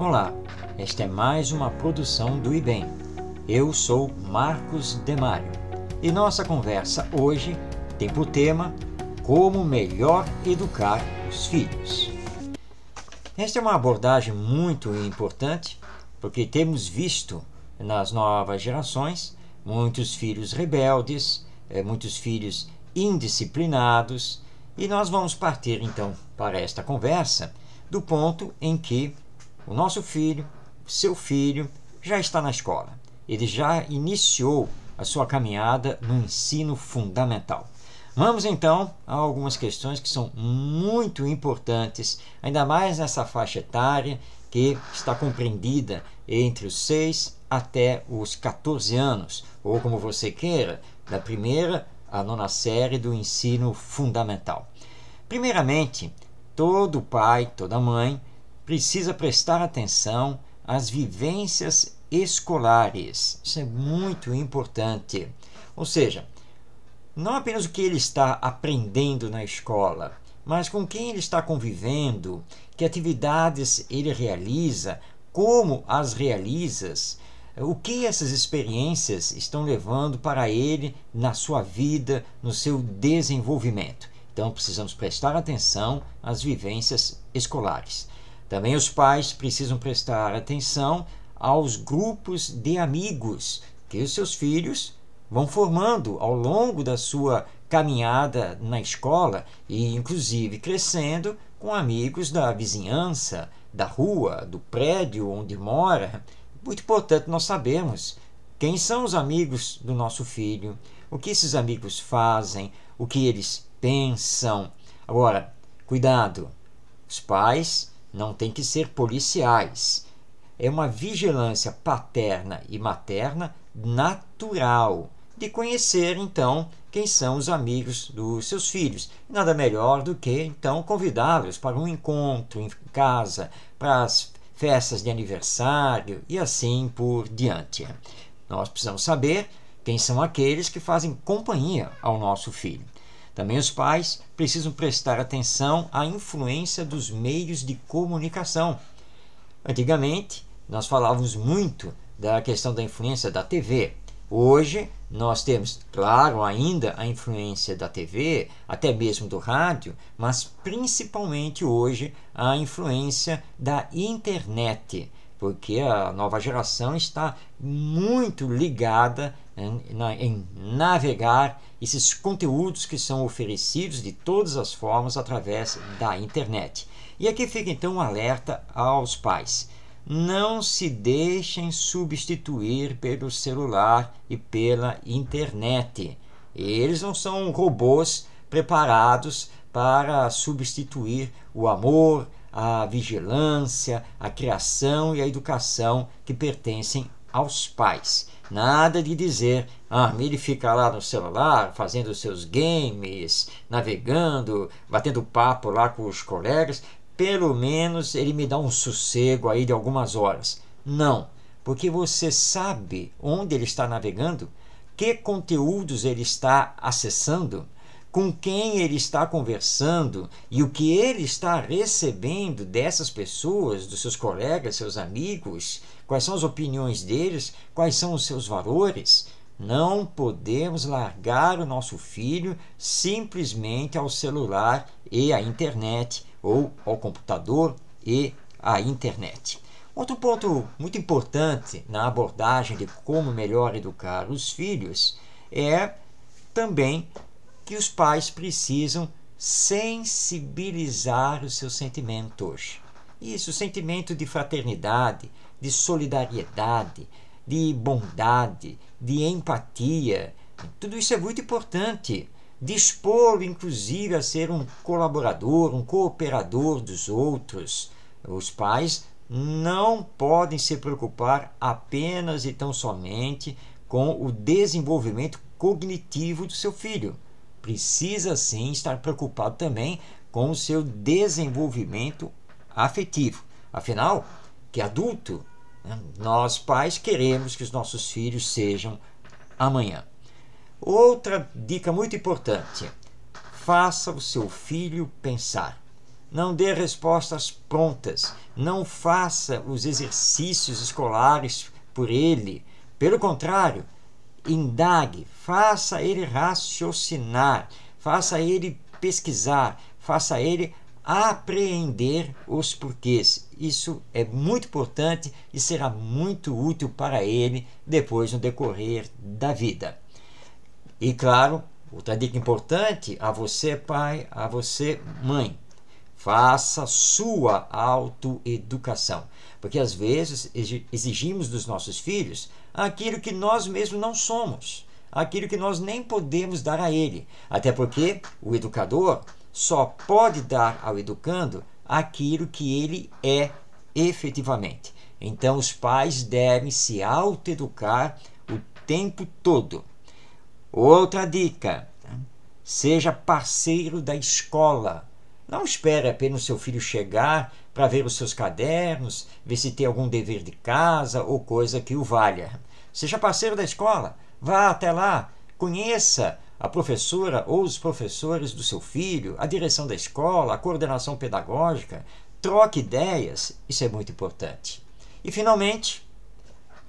Olá, esta é mais uma produção do IBEM. Eu sou Marcos Demário e nossa conversa hoje tem por tema Como melhor educar os filhos. Esta é uma abordagem muito importante porque temos visto nas novas gerações muitos filhos rebeldes, eh, muitos filhos indisciplinados, e nós vamos partir então para esta conversa do ponto em que o nosso filho, seu filho, já está na escola. Ele já iniciou a sua caminhada no ensino fundamental. Vamos então a algumas questões que são muito importantes, ainda mais nessa faixa etária que está compreendida entre os 6 até os 14 anos, ou como você queira, da primeira à nona série do ensino fundamental. Primeiramente, todo pai, toda mãe precisa prestar atenção às vivências escolares. Isso é muito importante. Ou seja, não apenas o que ele está aprendendo na escola, mas com quem ele está convivendo, que atividades ele realiza, como as realiza, o que essas experiências estão levando para ele na sua vida, no seu desenvolvimento. Então precisamos prestar atenção às vivências escolares. Também os pais precisam prestar atenção aos grupos de amigos que os seus filhos vão formando ao longo da sua caminhada na escola e, inclusive, crescendo com amigos da vizinhança, da rua, do prédio onde mora. Muito importante nós sabermos quem são os amigos do nosso filho, o que esses amigos fazem, o que eles pensam. Agora, cuidado, os pais não tem que ser policiais. É uma vigilância paterna e materna natural de conhecer então quem são os amigos dos seus filhos. Nada melhor do que então convidá-los para um encontro em casa, para as festas de aniversário e assim por diante. Nós precisamos saber quem são aqueles que fazem companhia ao nosso filho. Também os pais precisam prestar atenção à influência dos meios de comunicação. Antigamente, nós falávamos muito da questão da influência da TV. Hoje, nós temos, claro, ainda a influência da TV, até mesmo do rádio, mas principalmente hoje a influência da internet, porque a nova geração está muito ligada em, navegar esses conteúdos que são oferecidos de todas as formas através da internet. E aqui fica então um alerta aos pais. Não se deixem substituir pelo celular e pela internet. Eles não são robôs preparados para substituir o amor, a vigilância, a criação e a educação que pertencem aos pais. Nada de dizer, ah, ele fica lá no celular fazendo seus games, navegando, batendo papo lá com os colegas, pelo menos ele me dá um sossego aí de algumas horas. Não, porque você sabe onde ele está navegando, que conteúdos ele está acessando, com quem ele está conversando e o que ele está recebendo dessas pessoas, dos seus colegas, seus amigos, quais são as opiniões deles, quais são os seus valores. Não podemos largar o nosso filho simplesmente ao celular e à internet, ou ao computador e à internet. Outro ponto muito importante na abordagem de como melhor educar os filhos é também que os pais precisam sensibilizar os seus sentimentos. Isso, sentimento de fraternidade, de solidariedade, de bondade, de empatia. Tudo isso é muito importante. Dispor, inclusive, a ser um colaborador, um cooperador dos outros. Os pais não podem se preocupar apenas e tão somente com o desenvolvimento cognitivo do seu filho precisa sim estar preocupado também com o seu desenvolvimento afetivo. Afinal, que adulto, né, nós pais queremos que os nossos filhos sejam amanhã. Outra dica muito importante: faça o seu filho pensar. Não dê respostas prontas. Não faça os exercícios escolares por ele. Pelo contrário, indague, faça ele raciocinar, faça ele pesquisar, faça ele apreender os porquês. Isso é muito importante e será muito útil para ele depois no decorrer da vida. E claro, outra dica importante a você, pai, a você, mãe. Faça sua autoeducação. Porque às vezes exigimos dos nossos filhos aquilo que nós mesmos não somos, aquilo que nós nem podemos dar a ele. Até porque o educador só pode dar ao educando aquilo que ele é efetivamente. Então, os pais devem se autoeducar o tempo todo. Outra dica: seja parceiro da escola. Não espere apenas seu filho chegar para ver os seus cadernos, ver se tem algum dever de casa ou coisa que o valha. Seja parceiro da escola. Vá até lá, conheça a professora ou os professores do seu filho, a direção da escola, a coordenação pedagógica, troque ideias, isso é muito importante. E, finalmente,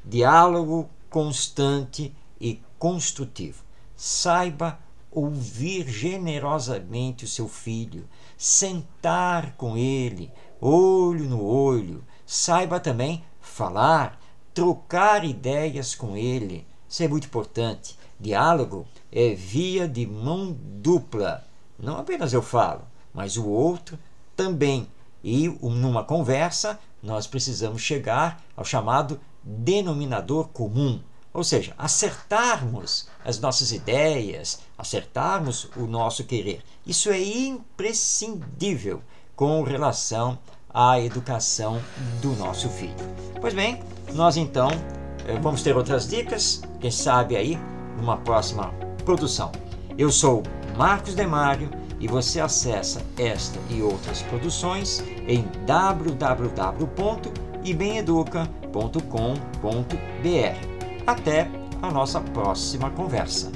diálogo constante e construtivo. Saiba ouvir generosamente o seu filho, sentar com ele, olho no olho. Saiba também falar, trocar ideias com ele. Isso é muito importante. Diálogo é via de mão dupla. Não apenas eu falo, mas o outro também. E numa conversa, nós precisamos chegar ao chamado denominador comum, ou seja, acertarmos as nossas ideias, acertarmos o nosso querer. Isso é imprescindível com relação à educação do nosso filho. Pois bem, nós então eh, vamos ter outras dicas, quem sabe aí numa próxima produção. Eu sou Marcos Demário e você acessa esta e outras produções em www.ibemeduca.com.br. Até a nossa próxima conversa.